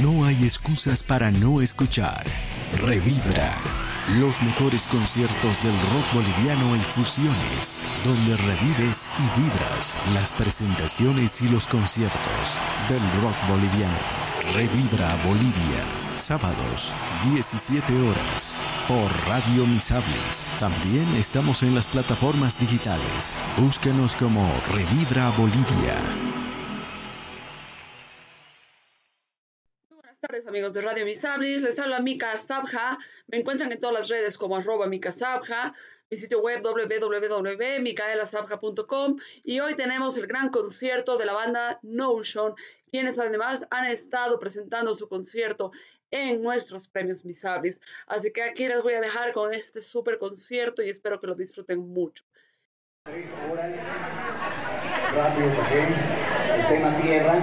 No hay excusas para no escuchar. Revibra. Los mejores conciertos del rock boliviano y fusiones, donde revives y vibras las presentaciones y los conciertos del rock boliviano. Revibra Bolivia. Sábados, 17 horas, por Radio Misables. También estamos en las plataformas digitales. Búscanos como Revibra Bolivia. Tardes amigos de Radio Misablis, les habla Mika Sabja, me encuentran en todas las redes como arroba Mika Sabja, mi sitio web www.micaelasabja.com y hoy tenemos el gran concierto de la banda Notion, quienes además han estado presentando su concierto en nuestros premios Misablis. Así que aquí les voy a dejar con este súper concierto y espero que lo disfruten mucho. Tres horas, rápido porque el tema tierra.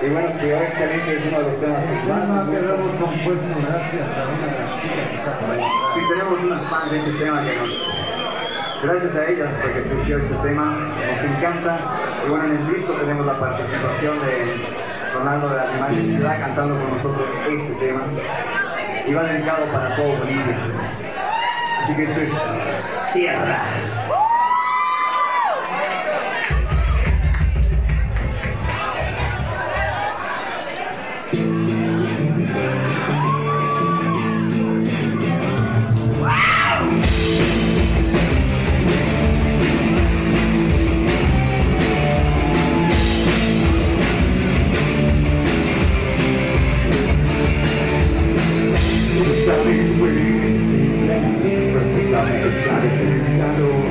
Y bueno, Tierra Excelente es uno de los temas que más nos que lo hemos gusta. compuesto gracias a una de las chicas que está por ahí. Sí, tenemos unas fans de este tema que nos... Gracias a ellas porque surgió este tema, nos encanta. Y bueno, en el disco tenemos la participación de Ronaldo de Animal de Ciudad cantando con nosotros este tema. Y va dedicado para todo Bolivia. Así que esto es Tierra. Abre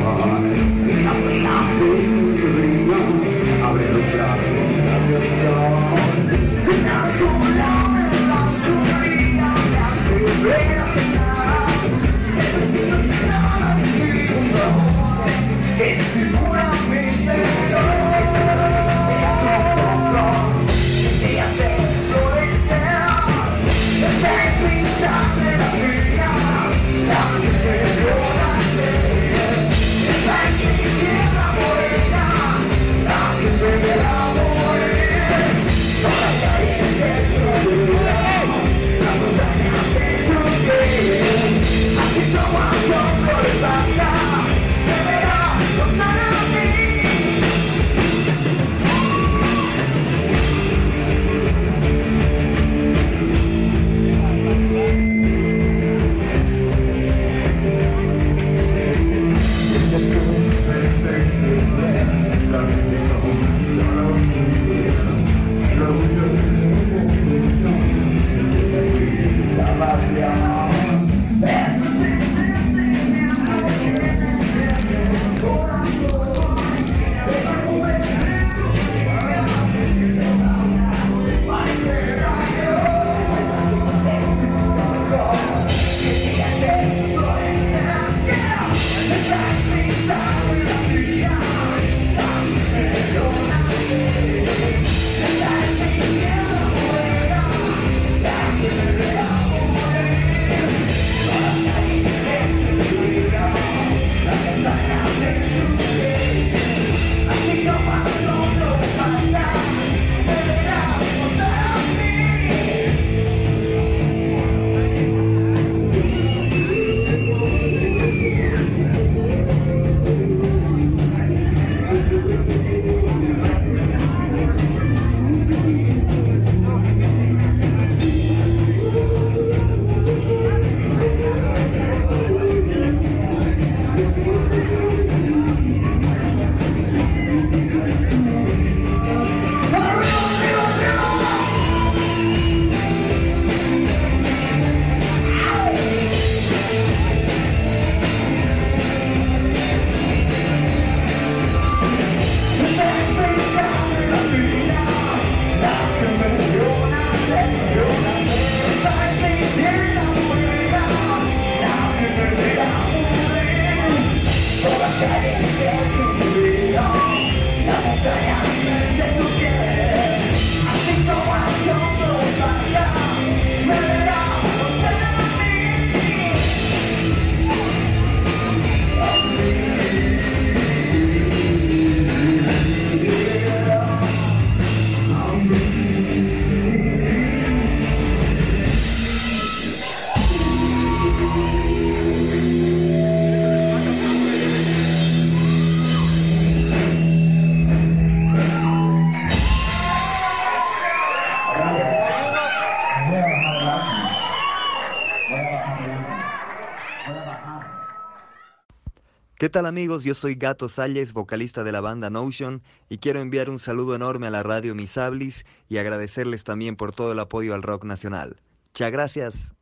¿Qué tal amigos? Yo soy Gato Salles, vocalista de la banda Notion, y quiero enviar un saludo enorme a la radio Misablis y agradecerles también por todo el apoyo al rock nacional. Muchas gracias.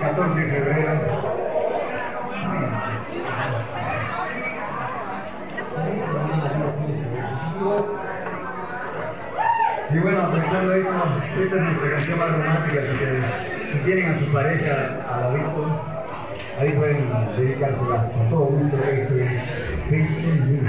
14 de febrero. Y bueno, aprovechando eso, esta es nuestra canción más romántica, que si tienen a su pareja al ladito, ahí pueden dedicársela con todo gusto. Esto es Facing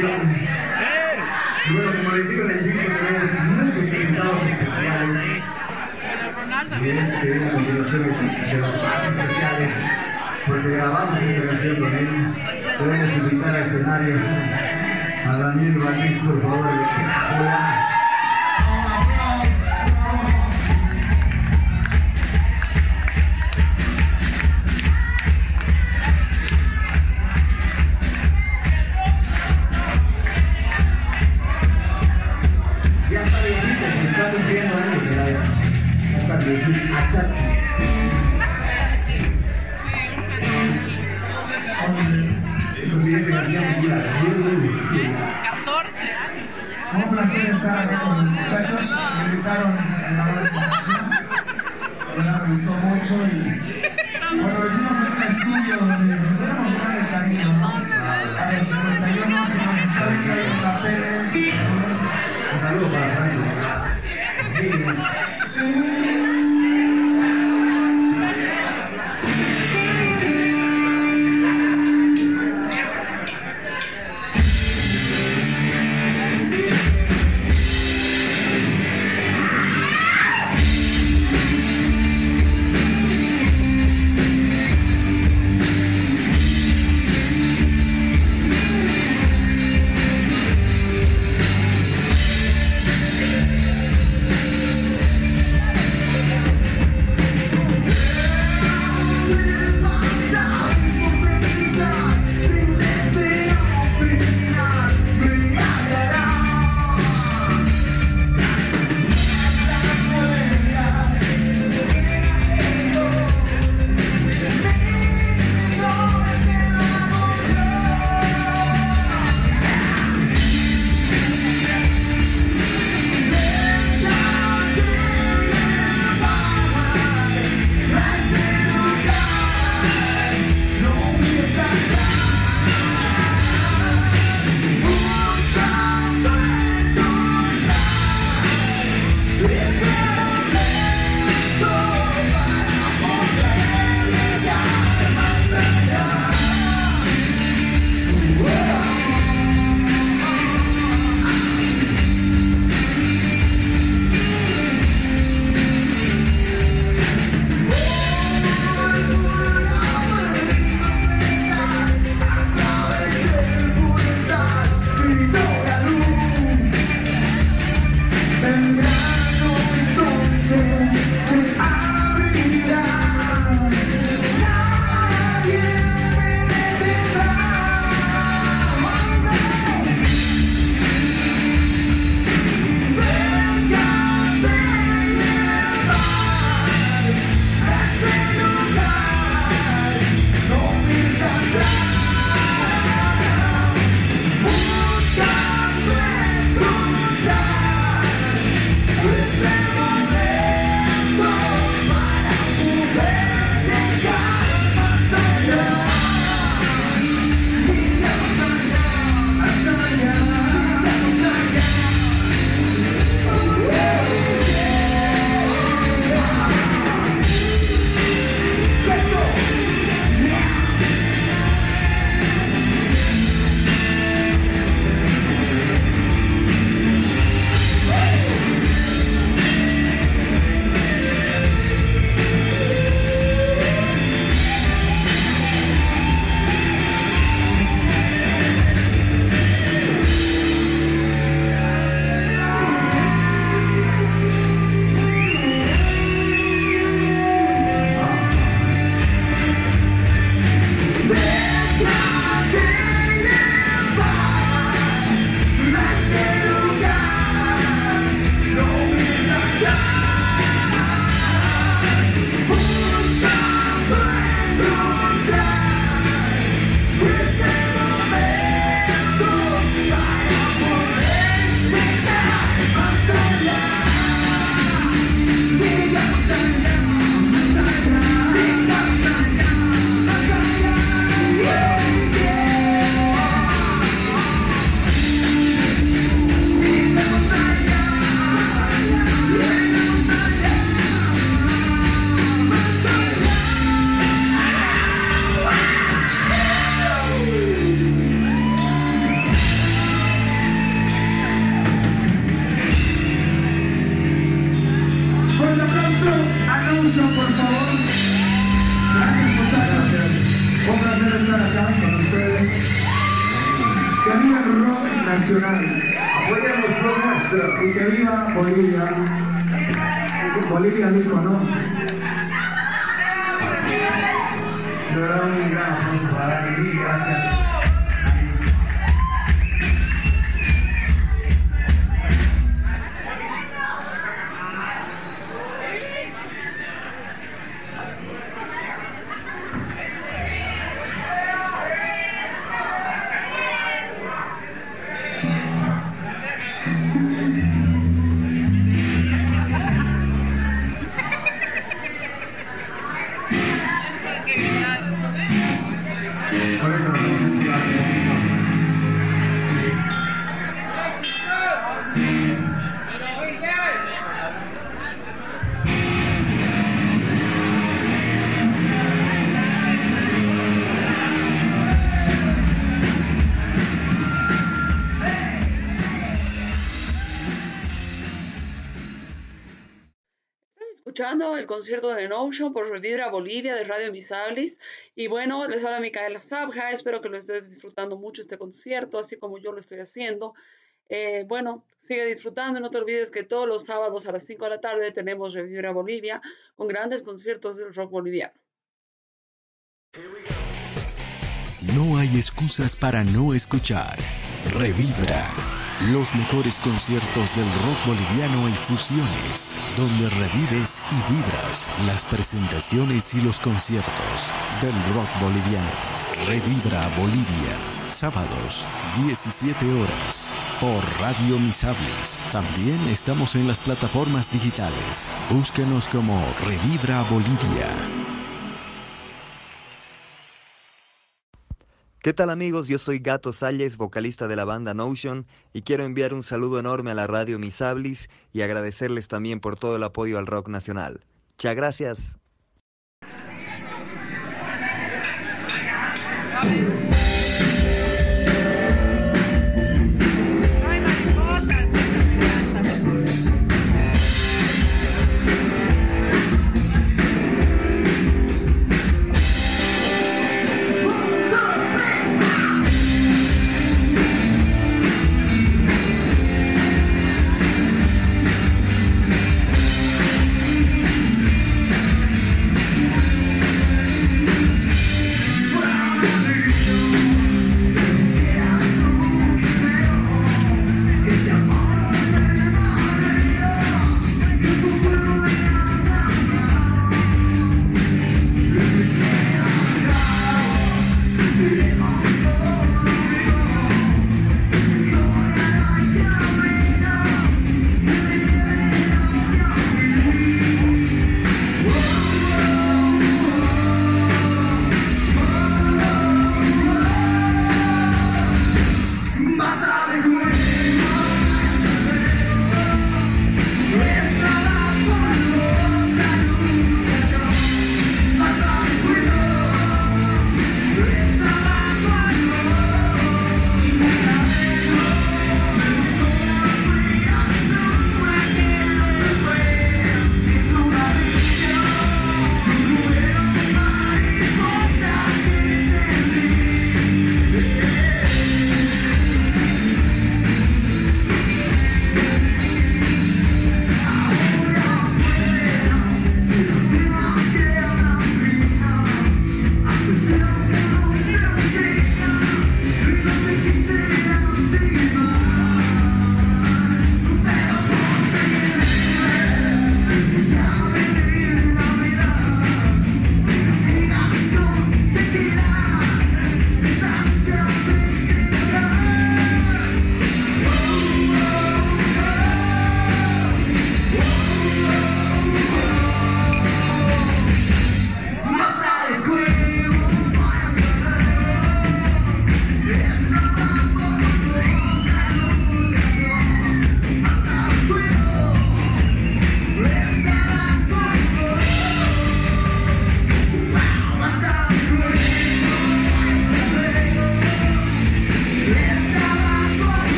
canción, y bueno, como les digo en el disco tenemos muchos invitados especiales. Y este que viene a continuación es de los más especiales, porque grabamos esta canción con él. Queremos invitar al escenario a Daniel Valdés, por favor, Hola. Concierto de Notion por Revivra Bolivia de Radio Misablis. Y bueno, les habla Micaela Sabja. Espero que lo estés disfrutando mucho este concierto, así como yo lo estoy haciendo. Eh, bueno, sigue disfrutando. No te olvides que todos los sábados a las 5 de la tarde tenemos Revivra Bolivia con grandes conciertos del rock boliviano. No hay excusas para no escuchar. Revibra. Los mejores conciertos del rock boliviano y fusiones, donde revives y vibras las presentaciones y los conciertos del rock boliviano. Revibra Bolivia, sábados, 17 horas, por Radio Misables. También estamos en las plataformas digitales. Búsquenos como Revibra Bolivia. ¿Qué tal amigos? Yo soy Gato Salles, vocalista de la banda Notion, y quiero enviar un saludo enorme a la radio Misablis y agradecerles también por todo el apoyo al rock nacional. Muchas gracias.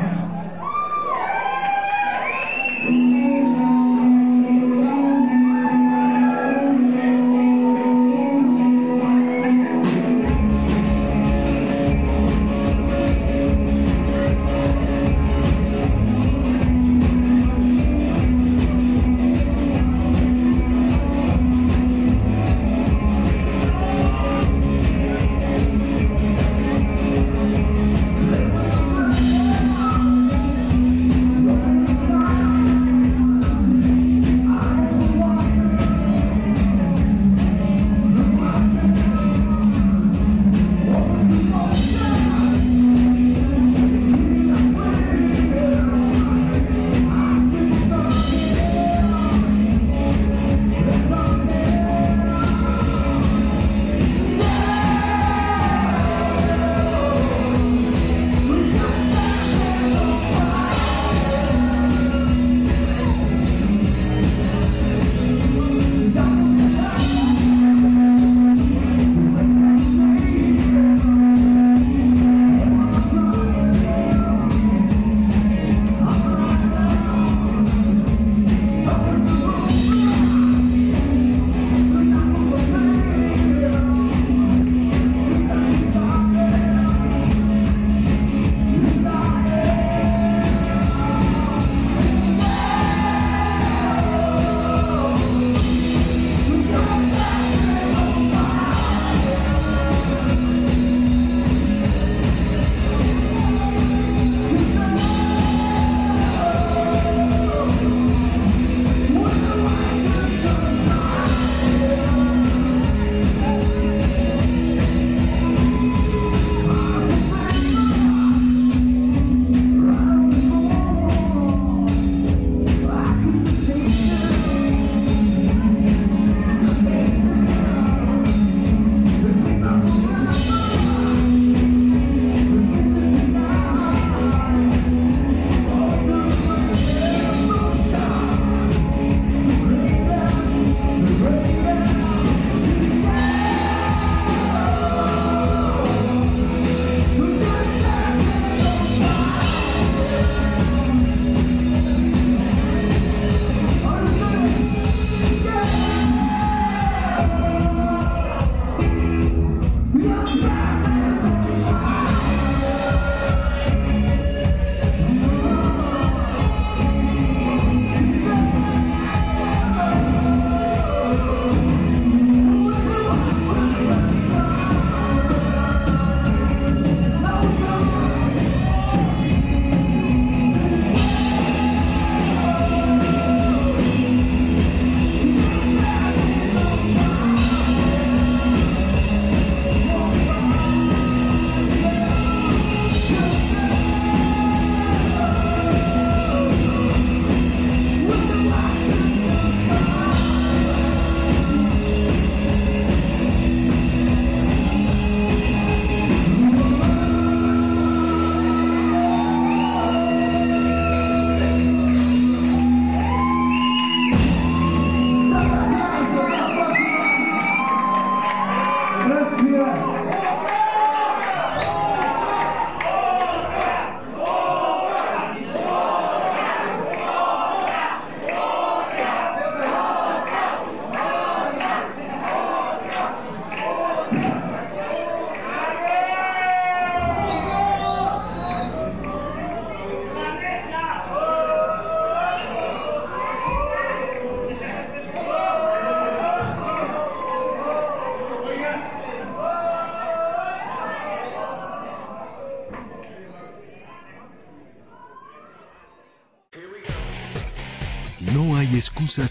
Yeah.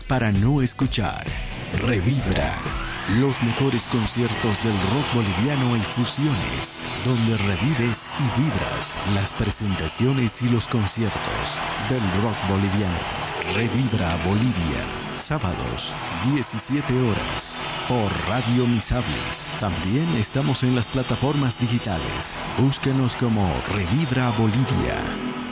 Para no escuchar. Revibra. Los mejores conciertos del rock boliviano y fusiones, donde revives y vibras las presentaciones y los conciertos del rock boliviano. Revibra Bolivia, sábados, 17 horas, por Radio Misablis. También estamos en las plataformas digitales. Búsquenos como Revibra Bolivia.